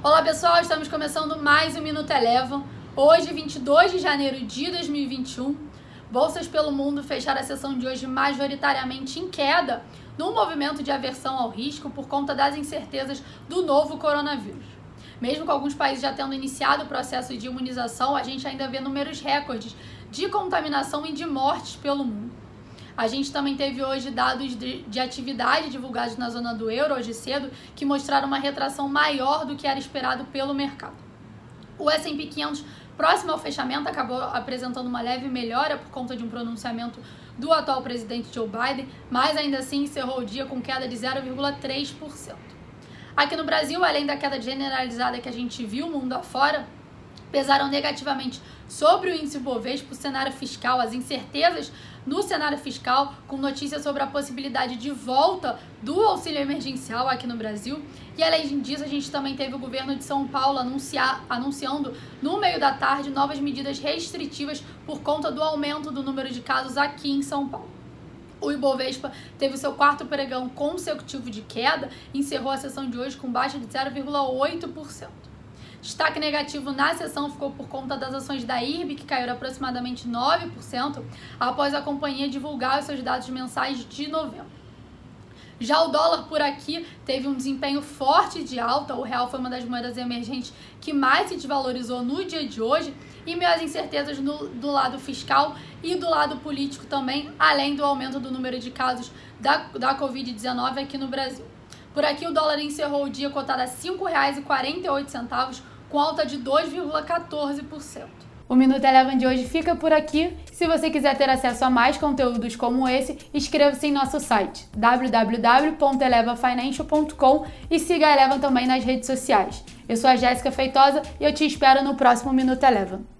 Olá pessoal, estamos começando mais um Minuto Elevam. Hoje, 22 de janeiro de 2021, bolsas pelo mundo fecharam a sessão de hoje majoritariamente em queda, num movimento de aversão ao risco por conta das incertezas do novo coronavírus. Mesmo com alguns países já tendo iniciado o processo de imunização, a gente ainda vê números recordes de contaminação e de mortes pelo mundo. A gente também teve hoje dados de, de atividade divulgados na zona do euro hoje cedo que mostraram uma retração maior do que era esperado pelo mercado. O S&P 500 próximo ao fechamento acabou apresentando uma leve melhora por conta de um pronunciamento do atual presidente Joe Biden, mas ainda assim encerrou o dia com queda de 0,3%. Aqui no Brasil, além da queda generalizada que a gente viu mundo afora, pesaram negativamente sobre o índice Bovespa, o cenário fiscal, as incertezas no cenário fiscal, com notícias sobre a possibilidade de volta do auxílio emergencial aqui no Brasil. E além disso, a gente também teve o governo de São Paulo anunciar, anunciando no meio da tarde novas medidas restritivas por conta do aumento do número de casos aqui em São Paulo. O Ibovespa teve o seu quarto pregão consecutivo de queda encerrou a sessão de hoje com baixa de 0,8%. Destaque negativo na sessão ficou por conta das ações da IRB, que caíram aproximadamente 9% após a companhia divulgar os seus dados mensais de novembro. Já o dólar por aqui teve um desempenho forte de alta, o real foi uma das moedas emergentes que mais se desvalorizou no dia de hoje, e às incertezas no, do lado fiscal e do lado político também, além do aumento do número de casos da, da Covid-19 aqui no Brasil. Por aqui, o dólar encerrou o dia cotado a R$ 5,48, com alta de 2,14%. O Minuto Eleven de hoje fica por aqui. Se você quiser ter acesso a mais conteúdos como esse, inscreva-se em nosso site www.elevafinancial.com e siga a Eleven também nas redes sociais. Eu sou a Jéssica Feitosa e eu te espero no próximo Minuto Eleven.